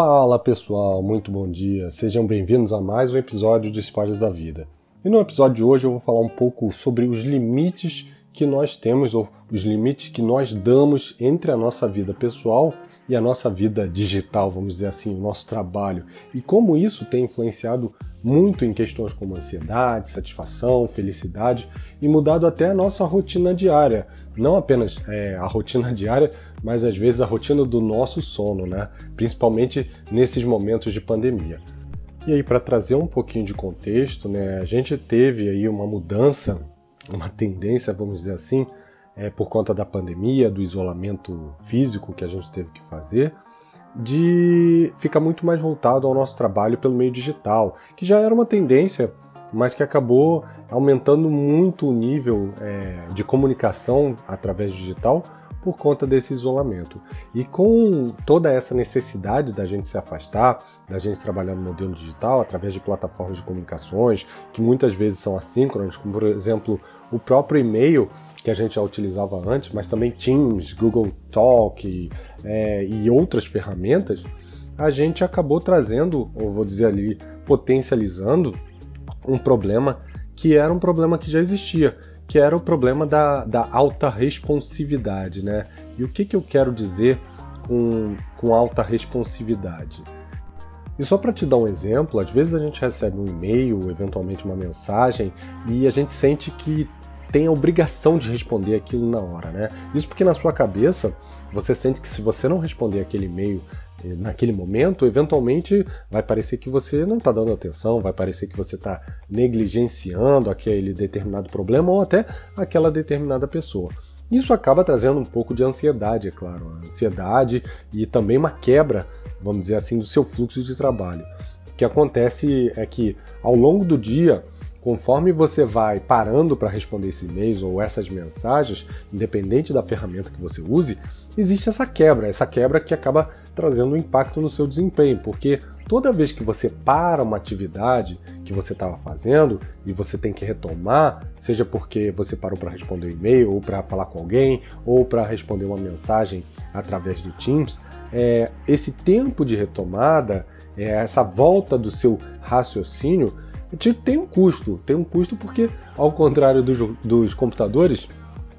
Fala pessoal, muito bom dia. Sejam bem-vindos a mais um episódio de Spoilers da Vida. E no episódio de hoje eu vou falar um pouco sobre os limites que nós temos, ou os limites que nós damos entre a nossa vida pessoal e a nossa vida digital, vamos dizer assim, o nosso trabalho, e como isso tem influenciado muito em questões como ansiedade, satisfação, felicidade e mudado até a nossa rotina diária. Não apenas é, a rotina diária, mas às vezes a rotina do nosso sono, né? principalmente nesses momentos de pandemia. E aí, para trazer um pouquinho de contexto, né, a gente teve aí uma mudança, uma tendência, vamos dizer assim, é, por conta da pandemia, do isolamento físico que a gente teve que fazer, de ficar muito mais voltado ao nosso trabalho pelo meio digital, que já era uma tendência, mas que acabou aumentando muito o nível é, de comunicação através digital por conta desse isolamento. E com toda essa necessidade da gente se afastar, da gente trabalhar no modelo digital através de plataformas de comunicações, que muitas vezes são assíncronas, como por exemplo o próprio e-mail, que a gente já utilizava antes, mas também Teams, Google Talk é, e outras ferramentas, a gente acabou trazendo, ou vou dizer ali, potencializando um problema que era um problema que já existia, que era o problema da, da alta responsividade. Né? E o que, que eu quero dizer com, com alta responsividade? E só para te dar um exemplo, às vezes a gente recebe um e-mail, eventualmente uma mensagem, e a gente sente que tem a obrigação de responder aquilo na hora, né? Isso porque na sua cabeça você sente que se você não responder aquele e-mail eh, naquele momento, eventualmente vai parecer que você não está dando atenção, vai parecer que você está negligenciando aquele determinado problema ou até aquela determinada pessoa. Isso acaba trazendo um pouco de ansiedade, é claro, ansiedade e também uma quebra, vamos dizer assim, do seu fluxo de trabalho. O que acontece é que ao longo do dia Conforme você vai parando para responder esses e-mails ou essas mensagens, independente da ferramenta que você use, existe essa quebra, essa quebra que acaba trazendo um impacto no seu desempenho, porque toda vez que você para uma atividade que você estava fazendo e você tem que retomar, seja porque você parou para responder um e-mail, ou para falar com alguém, ou para responder uma mensagem através do Teams, é, esse tempo de retomada, é, essa volta do seu raciocínio tem um custo. Tem um custo porque, ao contrário dos, dos computadores,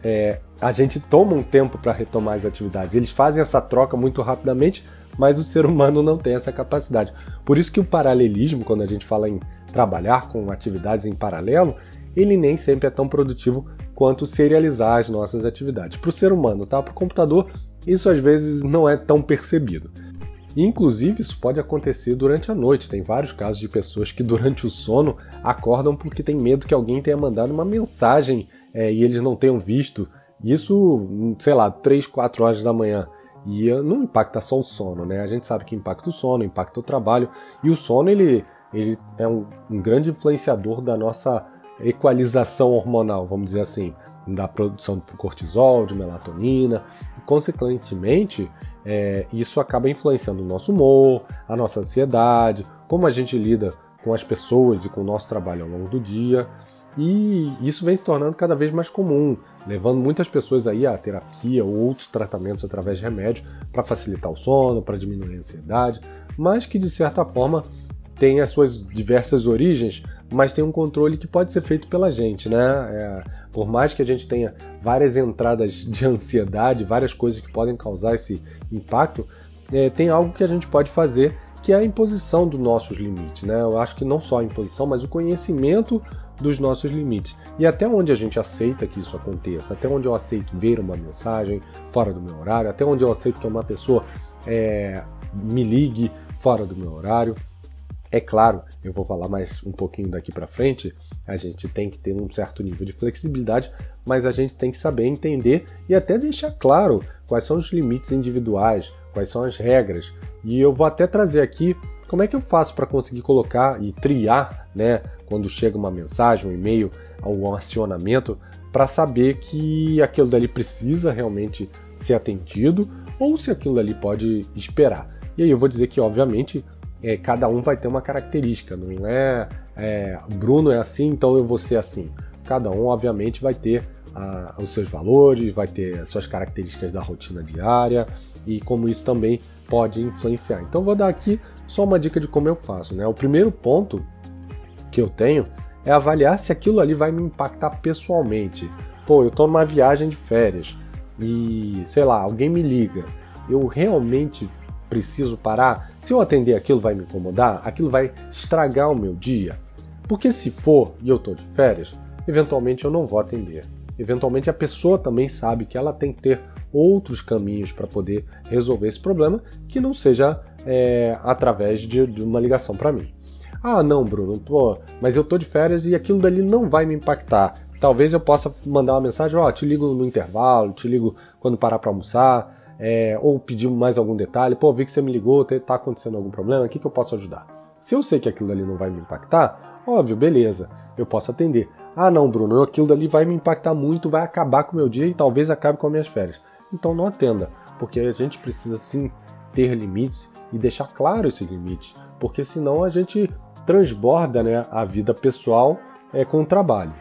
é, a gente toma um tempo para retomar as atividades. Eles fazem essa troca muito rapidamente, mas o ser humano não tem essa capacidade. Por isso que o paralelismo, quando a gente fala em trabalhar com atividades em paralelo, ele nem sempre é tão produtivo quanto serializar as nossas atividades. Para o ser humano, tá? para o computador, isso às vezes não é tão percebido. Inclusive, isso pode acontecer durante a noite. Tem vários casos de pessoas que, durante o sono, acordam porque tem medo que alguém tenha mandado uma mensagem é, e eles não tenham visto. Isso, sei lá, 3, 4 horas da manhã. E eh, não impacta só o sono, né? A gente sabe que impacta o sono, impacta o trabalho. E o sono, ele, ele é um, um grande influenciador da nossa equalização hormonal, vamos dizer assim, da produção de cortisol, de melatonina. consequentemente, é, isso acaba influenciando o nosso humor, a nossa ansiedade, como a gente lida com as pessoas e com o nosso trabalho ao longo do dia. E isso vem se tornando cada vez mais comum, levando muitas pessoas aí à terapia ou outros tratamentos através de remédio para facilitar o sono, para diminuir a ansiedade, mas que de certa forma tem as suas diversas origens, mas tem um controle que pode ser feito pela gente, né? É, por mais que a gente tenha várias entradas de ansiedade, várias coisas que podem causar esse impacto, é, tem algo que a gente pode fazer que é a imposição dos nossos limites. Né? Eu acho que não só a imposição, mas o conhecimento dos nossos limites. E até onde a gente aceita que isso aconteça, até onde eu aceito ver uma mensagem fora do meu horário, até onde eu aceito que uma pessoa é, me ligue fora do meu horário. É claro, eu vou falar mais um pouquinho daqui para frente, a gente tem que ter um certo nível de flexibilidade, mas a gente tem que saber entender e até deixar claro quais são os limites individuais, quais são as regras. E eu vou até trazer aqui como é que eu faço para conseguir colocar e triar, né, quando chega uma mensagem, um e-mail um acionamento, para saber que aquilo dali precisa realmente ser atendido ou se aquilo dali pode esperar. E aí eu vou dizer que, obviamente, é, cada um vai ter uma característica, não é, é Bruno é assim, então eu vou ser assim. Cada um, obviamente, vai ter a, os seus valores, vai ter as suas características da rotina diária e como isso também pode influenciar. Então vou dar aqui só uma dica de como eu faço. Né? O primeiro ponto que eu tenho é avaliar se aquilo ali vai me impactar pessoalmente. Pô, eu estou numa viagem de férias e, sei lá, alguém me liga. Eu realmente preciso parar? Se eu atender aquilo vai me incomodar? Aquilo vai estragar o meu dia? Porque se for e eu estou de férias, eventualmente eu não vou atender. Eventualmente a pessoa também sabe que ela tem que ter outros caminhos para poder resolver esse problema que não seja é, através de, de uma ligação para mim. Ah, não, Bruno, pô, mas eu tô de férias e aquilo dali não vai me impactar. Talvez eu possa mandar uma mensagem, ó, oh, te ligo no intervalo, te ligo quando parar para almoçar, é, ou pedir mais algum detalhe, pô, vi que você me ligou, tá acontecendo algum problema, o que, que eu posso ajudar? Se eu sei que aquilo dali não vai me impactar, óbvio, beleza, eu posso atender. Ah, não, Bruno, aquilo dali vai me impactar muito, vai acabar com o meu dia e talvez acabe com as minhas férias. Então não atenda, porque a gente precisa sim ter limites e deixar claro esses limites, porque senão a gente transborda né, a vida pessoal é, com o trabalho.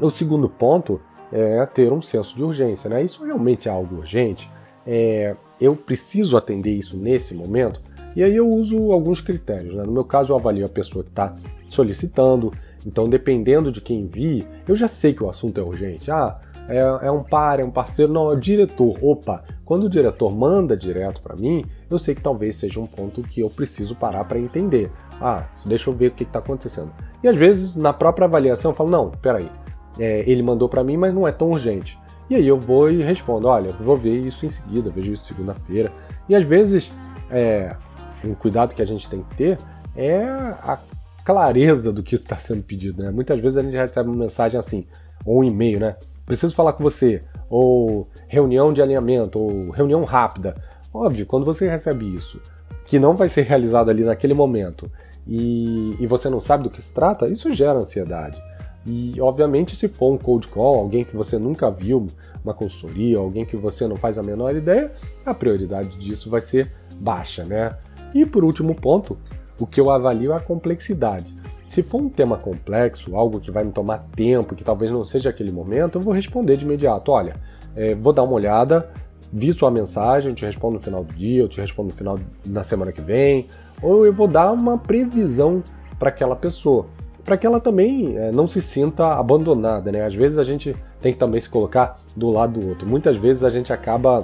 O segundo ponto é ter um senso de urgência. Né? Isso realmente é algo urgente? É, eu preciso atender isso nesse momento? E aí eu uso alguns critérios. Né? No meu caso, eu avalio a pessoa que está solicitando. Então, dependendo de quem vi, eu já sei que o assunto é urgente. Ah, é, é um par, é um parceiro, não, é o diretor. Opa, quando o diretor manda direto para mim, eu sei que talvez seja um ponto que eu preciso parar para entender. Ah, deixa eu ver o que está acontecendo. E às vezes, na própria avaliação, eu falo: não, peraí, é, ele mandou para mim, mas não é tão urgente. E aí eu vou e respondo: olha, vou ver isso em seguida, vejo isso segunda-feira. E às vezes, é, um cuidado que a gente tem que ter é a clareza do que está sendo pedido. Né? Muitas vezes a gente recebe uma mensagem assim, ou um e-mail, né? Preciso falar com você, ou reunião de alinhamento, ou reunião rápida. Óbvio, quando você recebe isso, que não vai ser realizado ali naquele momento, e, e você não sabe do que se trata, isso gera ansiedade. E, obviamente, se for um cold call, alguém que você nunca viu, uma consultoria, alguém que você não faz a menor ideia, a prioridade disso vai ser baixa, né? E por último ponto, o que eu avalio é a complexidade. Se for um tema complexo, algo que vai me tomar tempo, que talvez não seja aquele momento, eu vou responder de imediato. Olha, é, vou dar uma olhada, vi sua mensagem, eu te respondo no final do dia, eu te respondo no final na semana que vem, ou eu vou dar uma previsão para aquela pessoa, para que ela também é, não se sinta abandonada, né? Às vezes a gente tem que também se colocar do lado do outro. Muitas vezes a gente acaba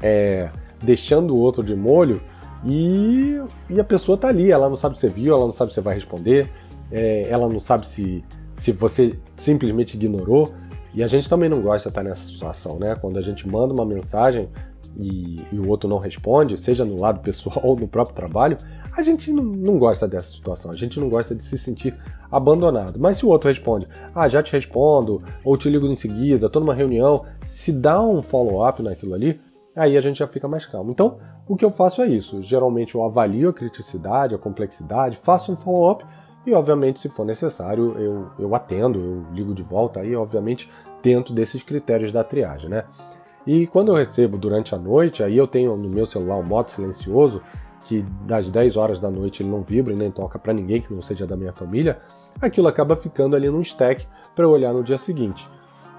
é, deixando o outro de molho e, e, a pessoa tá ali, ela não sabe se você viu, ela não sabe se vai responder, é, ela não sabe se, se você simplesmente ignorou. E a gente também não gosta de estar nessa situação, né? Quando a gente manda uma mensagem e, e, o outro não responde, seja no lado pessoal ou no próprio trabalho, a gente não, não, gosta dessa situação, a gente não gosta de se sentir abandonado. Mas se o outro responde, ah, já te respondo, ou te ligo em seguida, estou numa reunião, se dá um follow-up naquilo ali, aí a gente já fica mais calmo. Então, o que eu faço é isso. Geralmente eu avalio a criticidade, a complexidade, faço um follow-up e, obviamente, se for necessário, eu, eu atendo, eu ligo de volta, aí, obviamente, dentro desses critérios da triagem, né? E quando eu recebo durante a noite, aí eu tenho no meu celular um modo silencioso, que das 10 horas da noite ele não vibra e nem toca para ninguém que não seja da minha família, aquilo acaba ficando ali num stack para eu olhar no dia seguinte.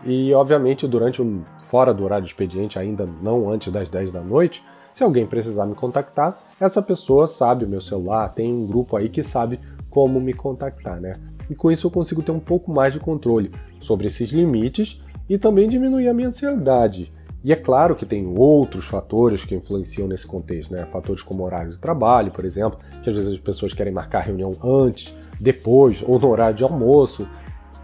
E obviamente durante um fora do horário expediente, ainda não antes das 10 da noite, se alguém precisar me contactar, essa pessoa sabe o meu celular, tem um grupo aí que sabe como me contactar, né? E com isso eu consigo ter um pouco mais de controle sobre esses limites e também diminuir a minha ansiedade. E é claro que tem outros fatores que influenciam nesse contexto, né? Fatores como horário de trabalho, por exemplo, que às vezes as pessoas querem marcar reunião antes, depois ou no horário de almoço.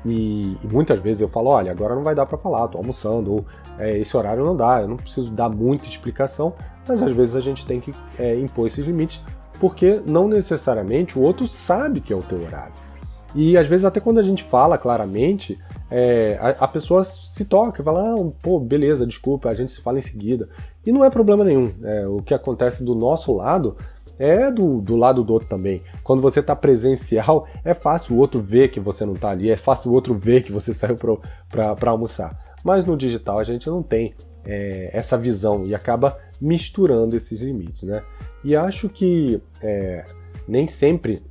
E, e muitas vezes eu falo, olha, agora não vai dar para falar, tô almoçando, ou é, esse horário não dá, eu não preciso dar muita explicação, mas às vezes a gente tem que é, impor esses limites porque não necessariamente o outro sabe que é o teu horário. E às vezes até quando a gente fala claramente, é, a, a, pessoa se toca, fala, ah, pô, beleza, desculpa, a gente se fala em seguida. E não é problema nenhum. É, o que acontece do nosso lado é do, do lado do outro também. Quando você está presencial, é fácil o outro ver que você não está ali, é fácil o outro ver que você saiu para almoçar. Mas no digital a gente não tem é, essa visão e acaba misturando esses limites, né? E acho que é, nem sempre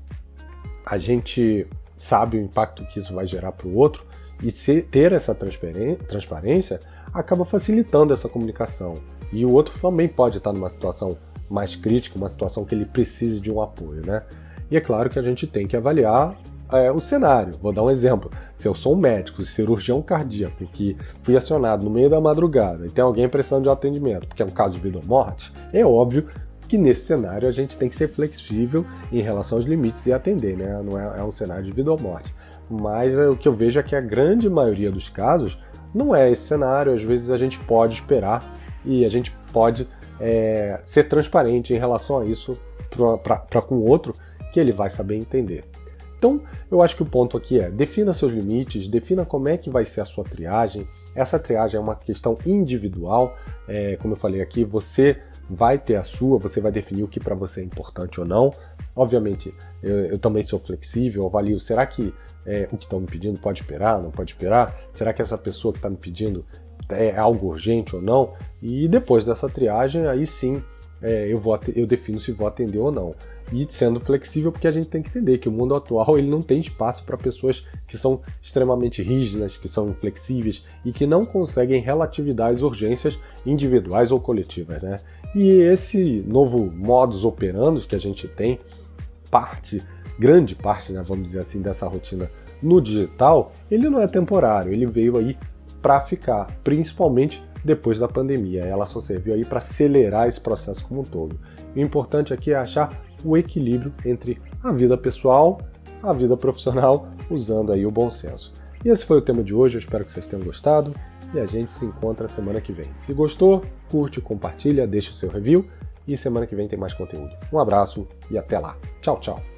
a gente sabe o impacto que isso vai gerar para o outro E ter essa transparência acaba facilitando essa comunicação. E o outro também pode estar numa situação mais crítica, uma situação que ele precise de um apoio, né? E é claro que a gente tem que avaliar é, o cenário. Vou dar um exemplo. Se eu sou um médico, cirurgião cardíaco, que fui acionado no meio da madrugada e tem alguém precisando de atendimento, porque é um caso de vida ou morte, é óbvio que nesse cenário a gente tem que ser flexível em relação aos limites e atender, né? Não é, é um cenário de vida ou morte. Mas é, o que eu vejo é que a grande maioria dos casos não é esse cenário. Às vezes a gente pode esperar e a gente pode é, ser transparente em relação a isso para com o outro, que ele vai saber entender. Então, eu acho que o ponto aqui é defina seus limites, defina como é que vai ser a sua triagem. Essa triagem é uma questão individual, é, como eu falei aqui, você vai ter a sua, você vai definir o que para você é importante ou não. Obviamente, eu, eu também sou flexível, avalio, será que é, o que estão me pedindo pode esperar, não pode esperar? Será que essa pessoa que está me pedindo é algo urgente ou não? E depois dessa triagem, aí sim é, eu, vou, eu defino se vou atender ou não. E sendo flexível, porque a gente tem que entender que o mundo atual ele não tem espaço para pessoas que são extremamente rígidas, que são inflexíveis e que não conseguem relatividade às urgências individuais ou coletivas. Né? E esse novo modus operandi que a gente tem, parte, grande parte, né, vamos dizer assim, dessa rotina no digital, ele não é temporário, ele veio aí para ficar, principalmente depois da pandemia. Ela só serviu aí para acelerar esse processo como um todo. O importante aqui é achar o equilíbrio entre a vida pessoal, a vida profissional, usando aí o bom senso. E esse foi o tema de hoje, eu espero que vocês tenham gostado e a gente se encontra semana que vem. Se gostou, curte, compartilha, deixa o seu review e semana que vem tem mais conteúdo. Um abraço e até lá. Tchau, tchau.